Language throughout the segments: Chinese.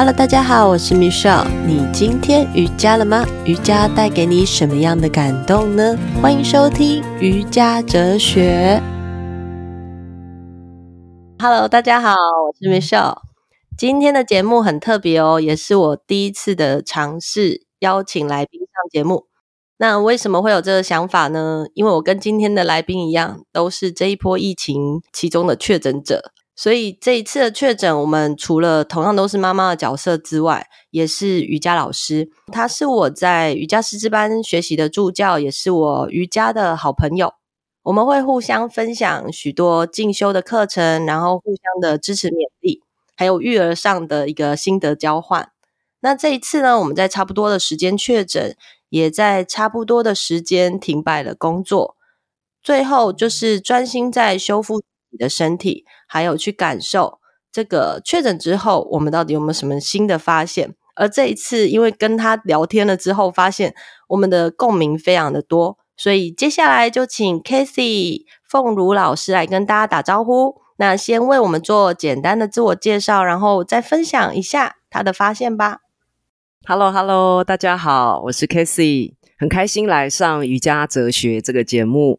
Hello，大家好，我是 Miss。你今天瑜伽了吗？瑜伽带给你什么样的感动呢？欢迎收听瑜伽哲学。Hello，大家好，我是 Miss。今天的节目很特别哦，也是我第一次的尝试邀请来宾上节目。那为什么会有这个想法呢？因为我跟今天的来宾一样，都是这一波疫情其中的确诊者。所以这一次的确诊，我们除了同样都是妈妈的角色之外，也是瑜伽老师。他是我在瑜伽师资班学习的助教，也是我瑜伽的好朋友。我们会互相分享许多进修的课程，然后互相的支持勉励，还有育儿上的一个心得交换。那这一次呢，我们在差不多的时间确诊，也在差不多的时间停摆了工作，最后就是专心在修复。你的身体，还有去感受这个确诊之后，我们到底有没有什么新的发现？而这一次，因为跟他聊天了之后，发现我们的共鸣非常的多，所以接下来就请 Cathy 凤如老师来跟大家打招呼。那先为我们做简单的自我介绍，然后再分享一下他的发现吧。Hello，Hello，大家好，我是 Cathy，很开心来上瑜伽哲学这个节目。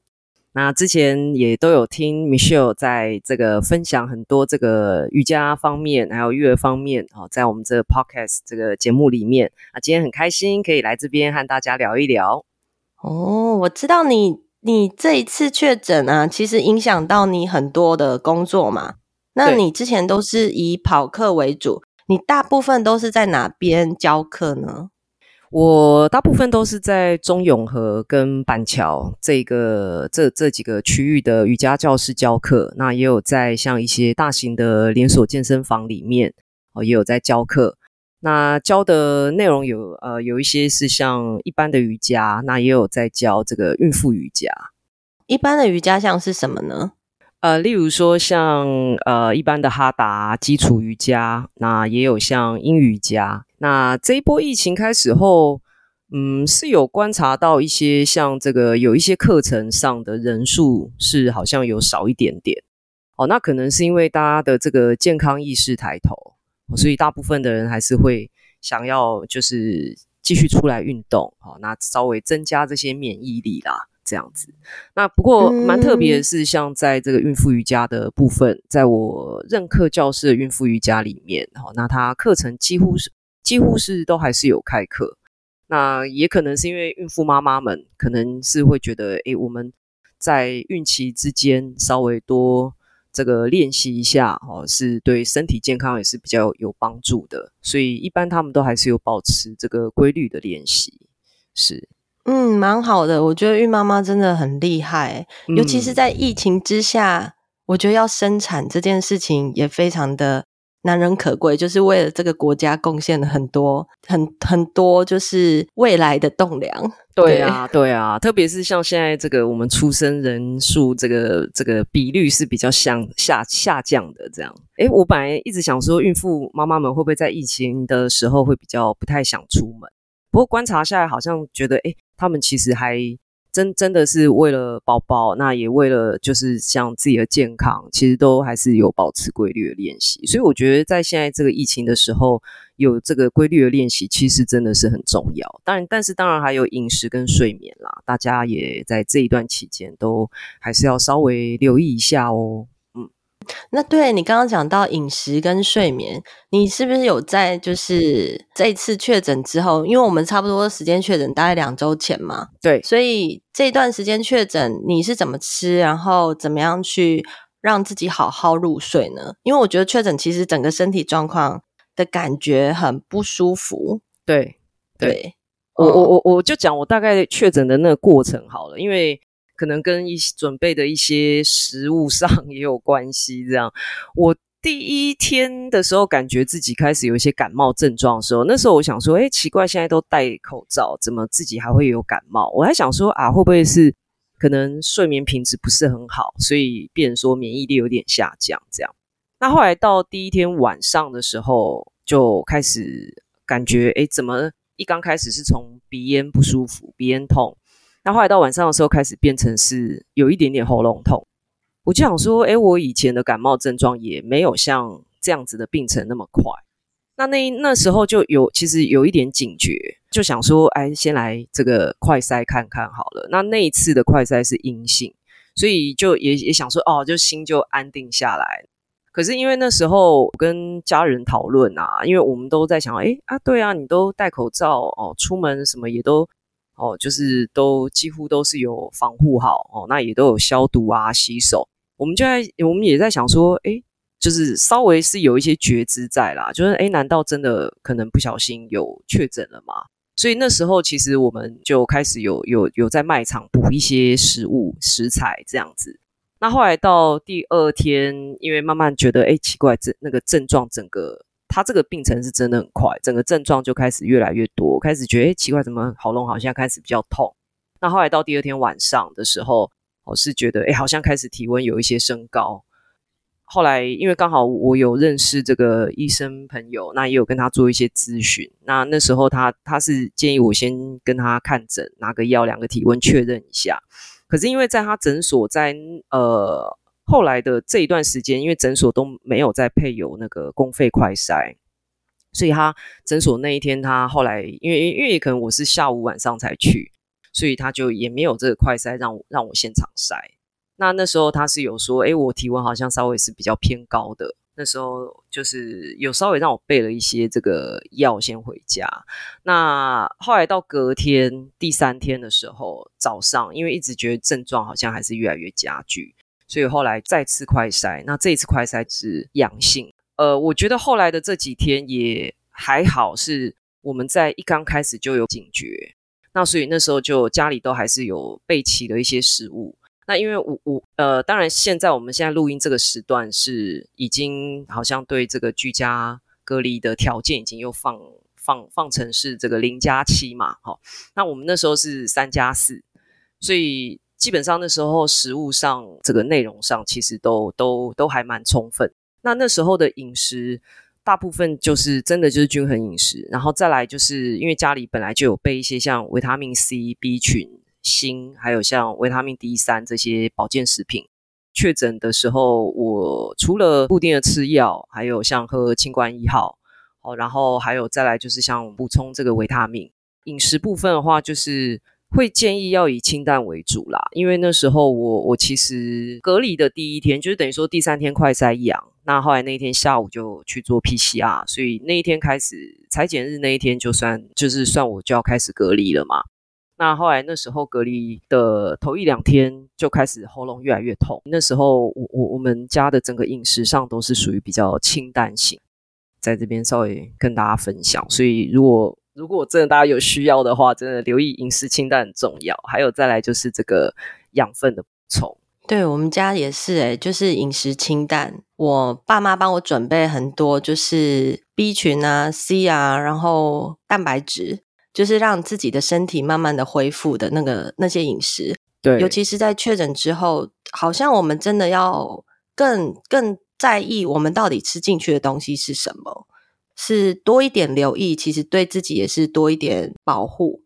那之前也都有听 Michelle 在这个分享很多这个瑜伽方面，还有育儿方面哦，在我们这个 Podcast 这个节目里面啊，今天很开心可以来这边和大家聊一聊。哦，我知道你你这一次确诊啊，其实影响到你很多的工作嘛。那你之前都是以跑课为主，你大部分都是在哪边教课呢？我大部分都是在中永和跟板桥这个这这几个区域的瑜伽教室教课，那也有在像一些大型的连锁健身房里面哦，也有在教课。那教的内容有呃有一些是像一般的瑜伽，那也有在教这个孕妇瑜伽。一般的瑜伽像是什么呢？呃，例如说像呃一般的哈达基础瑜伽，那也有像阴瑜伽。那这一波疫情开始后，嗯，是有观察到一些像这个有一些课程上的人数是好像有少一点点。哦，那可能是因为大家的这个健康意识抬头，所以大部分的人还是会想要就是继续出来运动，好，那稍微增加这些免疫力啦。这样子，那不过蛮特别的是，像在这个孕妇瑜伽的部分，嗯、在我任课教室的孕妇瑜伽里面，哈，那它课程几乎是几乎是都还是有开课。那也可能是因为孕妇妈妈们可能是会觉得，诶，我们在孕期之间稍微多这个练习一下，哦，是对身体健康也是比较有帮助的。所以一般他们都还是有保持这个规律的练习，是。嗯，蛮好的。我觉得孕妈妈真的很厉害，尤其是在疫情之下，嗯、我觉得要生产这件事情也非常的难能可贵，就是为了这个国家贡献了很多、很很多，就是未来的栋梁。对啊，对啊，特别是像现在这个我们出生人数这个这个比率是比较向下下降的，这样。诶，我本来一直想说，孕妇妈妈们会不会在疫情的时候会比较不太想出门？不过观察下来，好像觉得，诶，他们其实还真真的是为了宝宝，那也为了就是像自己的健康，其实都还是有保持规律的练习。所以我觉得，在现在这个疫情的时候，有这个规律的练习，其实真的是很重要。当然，但是当然还有饮食跟睡眠啦，大家也在这一段期间都还是要稍微留意一下哦。那对你刚刚讲到饮食跟睡眠，你是不是有在就是这一次确诊之后，因为我们差不多时间确诊大概两周前嘛，对，所以这段时间确诊你是怎么吃，然后怎么样去让自己好好入睡呢？因为我觉得确诊其实整个身体状况的感觉很不舒服。对，对，对我我我我就讲我大概确诊的那个过程好了，因为。可能跟一些准备的一些食物上也有关系。这样，我第一天的时候，感觉自己开始有一些感冒症状的时候，那时候我想说，诶，奇怪，现在都戴口罩，怎么自己还会有感冒？我还想说啊，会不会是可能睡眠品质不是很好，所以变说免疫力有点下降？这样。那后来到第一天晚上的时候，就开始感觉，诶，怎么一刚开始是从鼻咽不舒服，鼻咽痛。那后来到晚上的时候，开始变成是有一点点喉咙痛。我就想说，诶，我以前的感冒症状也没有像这样子的病程那么快。那那那时候就有其实有一点警觉，就想说，哎，先来这个快筛看看好了。那那一次的快筛是阴性，所以就也也想说，哦，就心就安定下来。可是因为那时候跟家人讨论啊，因为我们都在想，哎啊，对啊，你都戴口罩哦，出门什么也都哦，就是都几乎都是有防护好哦，那也都有消毒啊、洗手。我们就在我们也在想说，哎，就是稍微是有一些觉知在啦，就是哎，难道真的可能不小心有确诊了吗？所以那时候其实我们就开始有有有在卖场补一些食物食材这样子。那后来到第二天，因为慢慢觉得，哎，奇怪，这那个症状，整个他这个病程是真的很快，整个症状就开始越来越多，开始觉得，哎，奇怪，怎么喉咙好像开始比较痛。那后来到第二天晚上的时候，我是觉得，哎，好像开始体温有一些升高。后来因为刚好我有认识这个医生朋友，那也有跟他做一些咨询。那那时候他他是建议我先跟他看诊，拿个药，量个体温，确认一下。可是因为在他诊所，在呃后来的这一段时间，因为诊所都没有再配有那个公费快筛，所以他诊所那一天，他后来因为因为可能我是下午晚上才去，所以他就也没有这个快筛让我让我现场筛。那那时候他是有说，哎，我体温好像稍微是比较偏高的。那时候就是有稍微让我备了一些这个药先回家。那后来到隔天第三天的时候早上，因为一直觉得症状好像还是越来越加剧，所以后来再次快筛。那这一次快筛是阳性。呃，我觉得后来的这几天也还好，是我们在一刚开始就有警觉。那所以那时候就家里都还是有备齐了一些食物。那因为我我呃，当然现在我们现在录音这个时段是已经好像对这个居家隔离的条件已经又放放放成是这个零加七嘛，齁。那我们那时候是三加四，所以基本上那时候食物上这个内容上其实都都都还蛮充分。那那时候的饮食大部分就是真的就是均衡饮食，然后再来就是因为家里本来就有备一些像维他命 C、B 群。锌，还有像维他命 D 三这些保健食品，确诊的时候，我除了固定的吃药，还有像喝清冠一号，哦，然后还有再来就是像补充这个维他命。饮食部分的话，就是会建议要以清淡为主啦，因为那时候我我其实隔离的第一天，就是等于说第三天快筛阳，那后来那一天下午就去做 PCR，所以那一天开始裁剪日那一天就算就是算我就要开始隔离了嘛。那后来那时候隔离的头一两天就开始喉咙越来越痛。那时候我我我们家的整个饮食上都是属于比较清淡型，在这边稍微跟大家分享。所以如果如果真的大家有需要的话，真的留意饮食清淡很重要。还有再来就是这个养分的补充。对，我们家也是诶，就是饮食清淡。我爸妈帮我准备很多，就是 B 群啊、C 啊，然后蛋白质。就是让自己的身体慢慢的恢复的那个那些饮食，对，尤其是在确诊之后，好像我们真的要更更在意我们到底吃进去的东西是什么，是多一点留意，其实对自己也是多一点保护。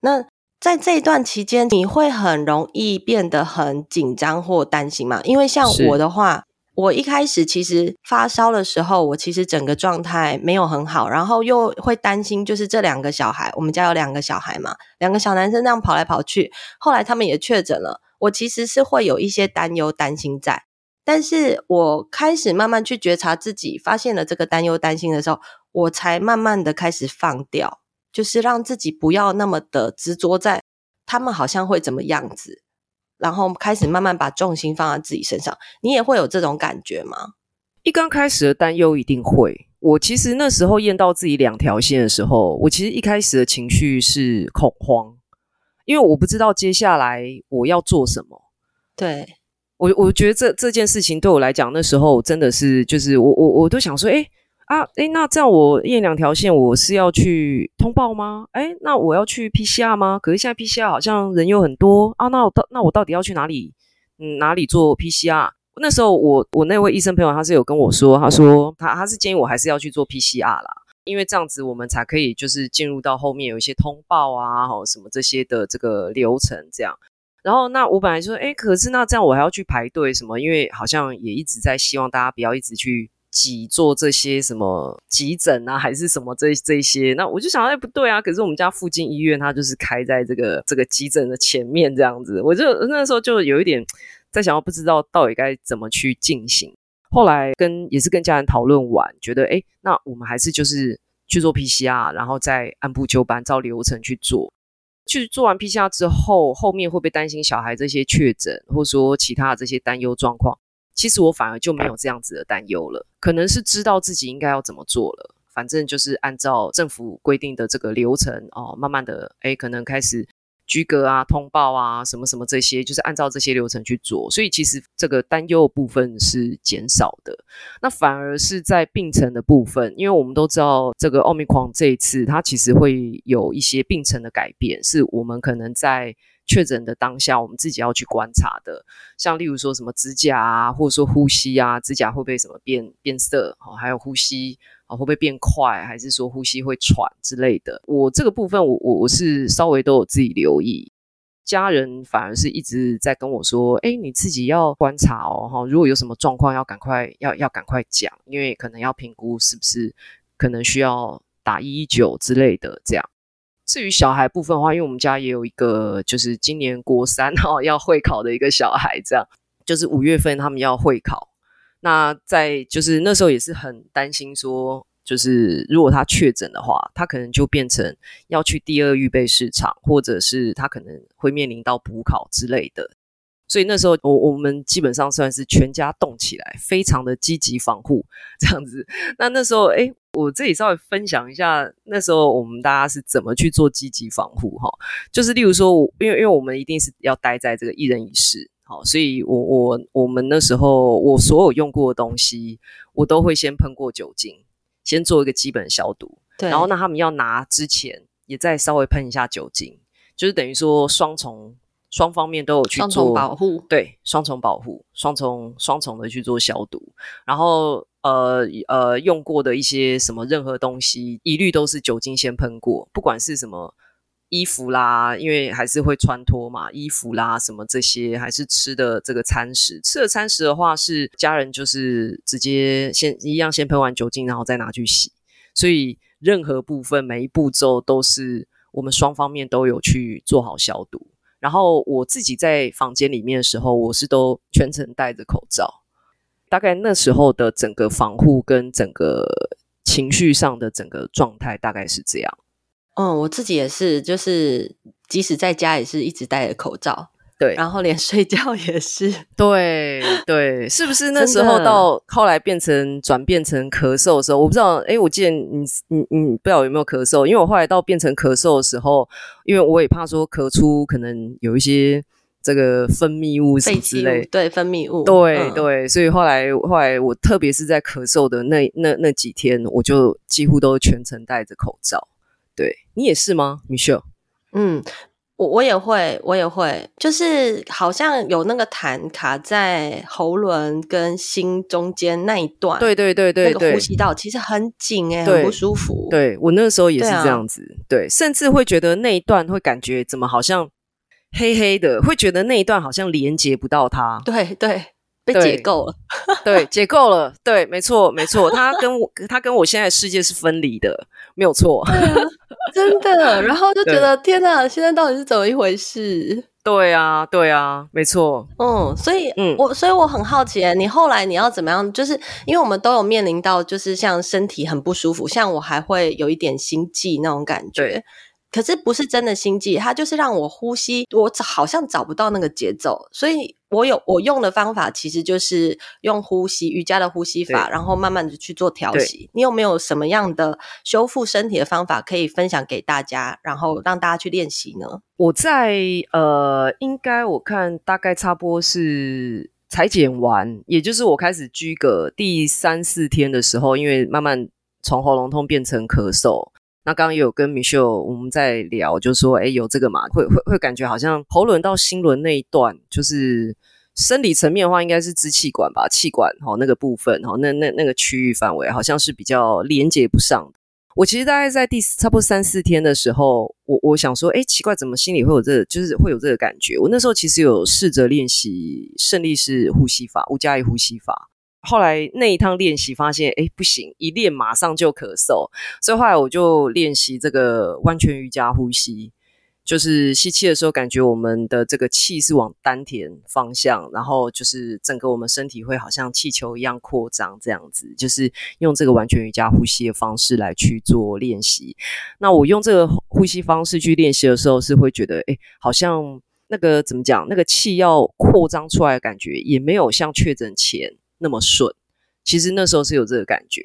那在这一段期间，你会很容易变得很紧张或担心嘛？因为像我的话。我一开始其实发烧的时候，我其实整个状态没有很好，然后又会担心，就是这两个小孩，我们家有两个小孩嘛，两个小男生这样跑来跑去，后来他们也确诊了，我其实是会有一些担忧、担心在。但是我开始慢慢去觉察自己，发现了这个担忧、担心的时候，我才慢慢的开始放掉，就是让自己不要那么的执着在他们好像会怎么样子。然后开始慢慢把重心放在自己身上，你也会有这种感觉吗？一刚开始的担忧一定会。我其实那时候验到自己两条线的时候，我其实一开始的情绪是恐慌，因为我不知道接下来我要做什么。对，我我觉得这这件事情对我来讲，那时候真的是就是我我我都想说，诶啊，诶，那这样我验两条线，我是要去通报吗？诶，那我要去 PCR 吗？可是现在 PCR 好像人又很多啊，那我到那我到底要去哪里？嗯，哪里做 PCR？那时候我我那位医生朋友他是有跟我说，他说他他是建议我还是要去做 PCR 啦，因为这样子我们才可以就是进入到后面有一些通报啊，吼什么这些的这个流程这样。然后那我本来说，诶，可是那这样我还要去排队什么？因为好像也一直在希望大家不要一直去。挤做这些什么急诊啊，还是什么这这些？那我就想，哎，不对啊！可是我们家附近医院，它就是开在这个这个急诊的前面这样子，我就那时候就有一点在想，要不知道到底该怎么去进行。后来跟也是跟家人讨论完，觉得哎，那我们还是就是去做 PCR，然后再按部就班照流程去做。去做完 PCR 之后，后面会不会担心小孩这些确诊，或说其他的这些担忧状况？其实我反而就没有这样子的担忧了，可能是知道自己应该要怎么做了，反正就是按照政府规定的这个流程哦，慢慢的，诶，可能开始居隔啊、通报啊、什么什么这些，就是按照这些流程去做，所以其实这个担忧部分是减少的。那反而是在病程的部分，因为我们都知道这个奥密克戎这一次，它其实会有一些病程的改变，是我们可能在。确诊的当下，我们自己要去观察的，像例如说什么指甲啊，或者说呼吸啊，指甲会不会什么变变色，哦，还有呼吸啊，哦，会不会变快，还是说呼吸会喘之类的。我这个部分我，我我我是稍微都有自己留意，家人反而是一直在跟我说，诶，你自己要观察哦，哈，如果有什么状况，要赶快要要赶快讲，因为可能要评估是不是可能需要打一一九之类的这样。至于小孩部分的话，因为我们家也有一个，就是今年国三哈 要会考的一个小孩，这样就是五月份他们要会考。那在就是那时候也是很担心说，就是如果他确诊的话，他可能就变成要去第二预备市场，或者是他可能会面临到补考之类的。所以那时候我我们基本上算是全家动起来，非常的积极防护 这样子。那那时候诶我这里稍微分享一下，那时候我们大家是怎么去做积极防护哈，就是例如说，因为因为我们一定是要待在这个一人一室，好，所以我我我们那时候我所有用过的东西，我都会先喷过酒精，先做一个基本消毒，对，然后那他们要拿之前也再稍微喷一下酒精，就是等于说双重双方面都有去做双重保护，对，双重保护，双重双重的去做消毒，然后。呃呃，用过的一些什么任何东西，一律都是酒精先喷过。不管是什么衣服啦，因为还是会穿脱嘛，衣服啦什么这些，还是吃的这个餐食。吃的餐食的话，是家人就是直接先一样先喷完酒精，然后再拿去洗。所以任何部分每一步骤都是我们双方面都有去做好消毒。然后我自己在房间里面的时候，我是都全程戴着口罩。大概那时候的整个防护跟整个情绪上的整个状态大概是这样。嗯，我自己也是，就是即使在家也是一直戴着口罩，对，然后连睡觉也是，对对，是不是那时候到后来变成转变成咳嗽的时候，我不知道，哎，我记得你你你不知道有没有咳嗽，因为我后来到变成咳嗽的时候，因为我也怕说咳出可能有一些。这个分泌物什么之类，对分泌物，对、嗯、对，所以后来后来我特别是在咳嗽的那那那几天，我就几乎都全程戴着口罩。对，你也是吗，Michelle？嗯，我我也会，我也会，就是好像有那个痰卡在喉咙跟心中间那一段，对对对对，那个呼吸道其实很紧哎、欸，很不舒服。对，我那个时候也是这样子，对，啊、对，甚至会觉得那一段会感觉怎么好像。黑黑的，会觉得那一段好像连接不到它。对对，被解构了。对，解构了。对，没错没错，他跟我他跟我现在的世界是分离的，没有错。真的，然后就觉得天哪，现在到底是怎么一回事？对啊，对啊，没错。嗯，所以，嗯，我所以我很好奇，你后来你要怎么样？就是因为我们都有面临到，就是像身体很不舒服，像我还会有一点心悸那种感觉。可是不是真的心悸，它就是让我呼吸，我好像找不到那个节奏，所以我有我用的方法，其实就是用呼吸瑜伽的呼吸法，然后慢慢的去做调息。你有没有什么样的修复身体的方法可以分享给大家，然后让大家去练习呢？我在呃，应该我看大概差不多是裁剪完，也就是我开始居隔第三四天的时候，因为慢慢从喉咙痛变成咳嗽。那刚刚也有跟 Michelle 我们在聊，就说，诶，有这个嘛，会会会感觉好像喉轮到心轮那一段，就是生理层面的话，应该是支气管吧，气管齁那个部分齁，那那那个区域范围好像是比较连接不上。我其实大概在第差不多三四天的时候，我我想说，诶，奇怪，怎么心里会有这，就是会有这个感觉？我那时候其实有试着练习胜利式呼吸法，五加一呼吸法。后来那一趟练习发现，哎，不行，一练马上就咳嗽，所以后来我就练习这个完全瑜伽呼吸。就是吸气的时候，感觉我们的这个气是往丹田方向，然后就是整个我们身体会好像气球一样扩张，这样子，就是用这个完全瑜伽呼吸的方式来去做练习。那我用这个呼吸方式去练习的时候，是会觉得，诶，好像那个怎么讲，那个气要扩张出来的感觉，也没有像确诊前那么顺。其实那时候是有这个感觉。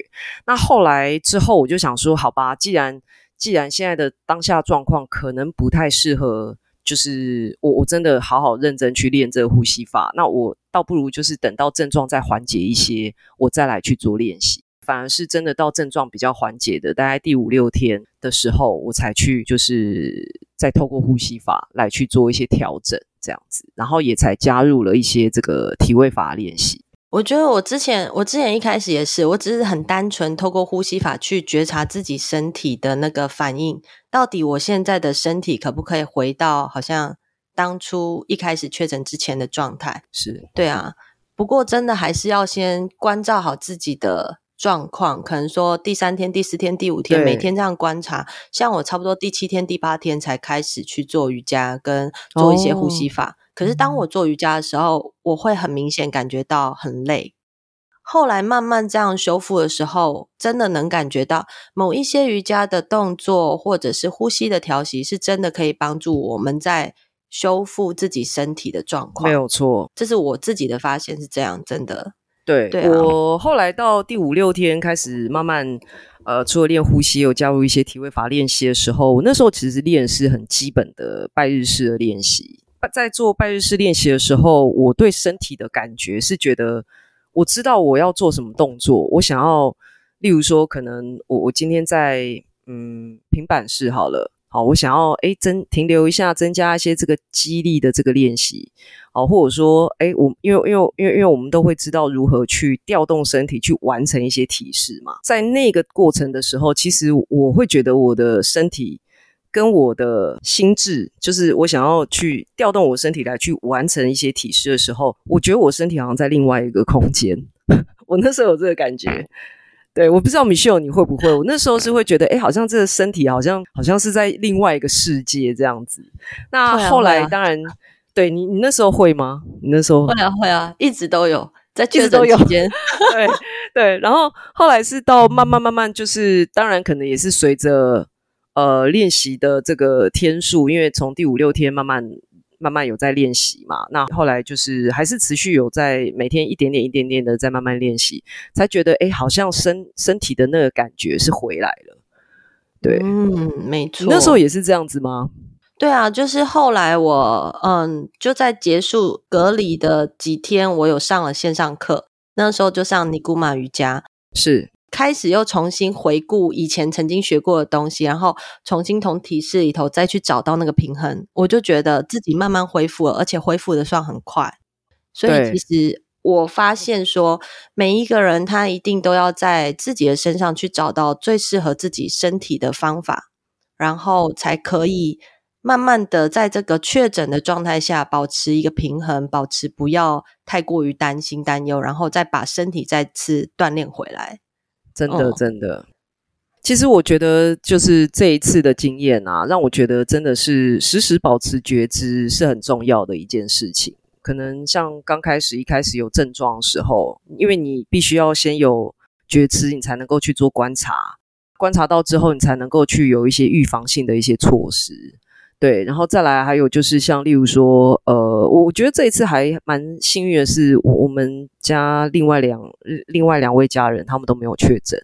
那后来之后，我就想说，好吧，既然既然现在的当下状况可能不太适合，就是我我真的好好认真去练这个呼吸法，那我倒不如就是等到症状再缓解一些，我再来去做练习。反而是真的到症状比较缓解的，大概第五六天的时候，我才去就是再透过呼吸法来去做一些调整，这样子，然后也才加入了一些这个体位法练习。我觉得我之前，我之前一开始也是，我只是很单纯透过呼吸法去觉察自己身体的那个反应，到底我现在的身体可不可以回到好像当初一开始确诊之前的状态？是，对啊。不过真的还是要先关照好自己的状况，可能说第三天、第四天、第五天，每天这样观察。像我差不多第七天、第八天才开始去做瑜伽跟做一些呼吸法。哦可是当我做瑜伽的时候，我会很明显感觉到很累。后来慢慢这样修复的时候，真的能感觉到某一些瑜伽的动作或者是呼吸的调息，是真的可以帮助我们在修复自己身体的状况。没有错，这是我自己的发现，是这样，真的。对，对啊，我后来到第五六天开始慢慢呃，除了练呼吸，有加入一些体位法练习的时候，我那时候其实练是很基本的拜日式的练习。在做拜日式练习的时候，我对身体的感觉是觉得，我知道我要做什么动作。我想要，例如说，可能我我今天在嗯平板式好了，好，我想要诶增停留一下，增加一些这个肌力的这个练习，好，或者说诶我因为因为因为因为我们都会知道如何去调动身体去完成一些体式嘛，在那个过程的时候，其实我会觉得我的身体。跟我的心智，就是我想要去调动我身体来去完成一些体式的时候，我觉得我身体好像在另外一个空间。我那时候有这个感觉，对，我不知道 Michelle 你会不会？我那时候是会觉得，哎，好像这个身体好像好像是在另外一个世界这样子。那后来当然，对你，你那时候会吗？你那时候会啊，会啊，一直都有，在确诊期间，对对。然后后来是到慢慢慢慢，就是当然可能也是随着。呃，练习的这个天数，因为从第五六天慢慢慢慢有在练习嘛，那后来就是还是持续有在每天一点点一点点的在慢慢练习，才觉得哎，好像身身体的那个感觉是回来了。对，嗯，没错。那时候也是这样子吗？对啊，就是后来我嗯，就在结束隔离的几天，我有上了线上课，那时候就上尼古玛瑜伽，是。开始又重新回顾以前曾经学过的东西，然后重新从体式里头再去找到那个平衡，我就觉得自己慢慢恢复了，而且恢复的算很快。所以其实我发现说，每一个人他一定都要在自己的身上去找到最适合自己身体的方法，然后才可以慢慢的在这个确诊的状态下保持一个平衡，保持不要太过于担心担忧，然后再把身体再次锻炼回来。真的，真的，哦，其实我觉得就是这一次的经验啊，让我觉得真的是时时保持觉知是很重要的一件事情。可能像刚开始一开始有症状的时候，因为你必须要先有觉知，你才能够去做观察，观察到之后，你才能够去有一些预防性的一些措施。对，然后再来还有就是像例如说，呃，我觉得这一次还蛮幸运的是，我我们家另外两另外两位家人他们都没有确诊，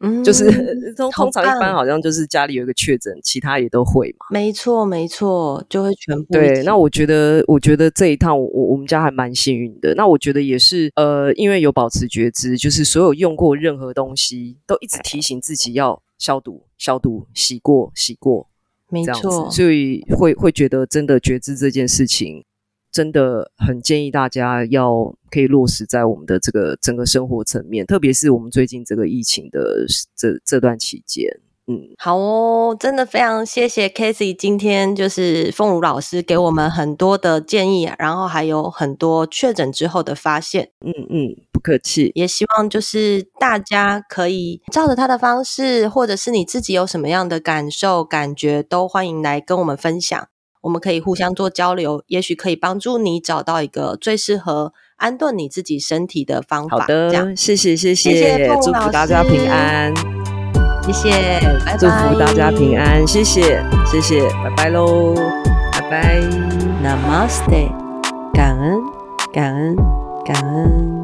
嗯，就是 通通常一般好像就是家里有一个确诊，其他也都会嘛。没错没错，就会全部。对，那我觉得我觉得这一趟我我们家还蛮幸运的。那我觉得也是，呃，因为有保持觉知，就是所有用过任何东西都一直提醒自己要消毒消毒，洗过洗过。没错，所以会会觉得真的觉知这件事情，真的很建议大家要可以落实在我们的这个整个生活层面，特别是我们最近这个疫情的这这段期间。嗯，好哦，真的非常谢谢 Cathy 今天就是凤如老师给我们很多的建议，然后还有很多确诊之后的发现。嗯嗯，不客气。也希望就是大家可以照着他的方式，或者是你自己有什么样的感受、感觉，都欢迎来跟我们分享。我们可以互相做交流，也许可以帮助你找到一个最适合安顿你自己身体的方法。好的，这样谢谢谢谢，祝福大家平安。谢谢，拜拜。祝福大家平安，谢谢谢谢，拜拜喽，拜拜。Namaste，感恩感恩感恩。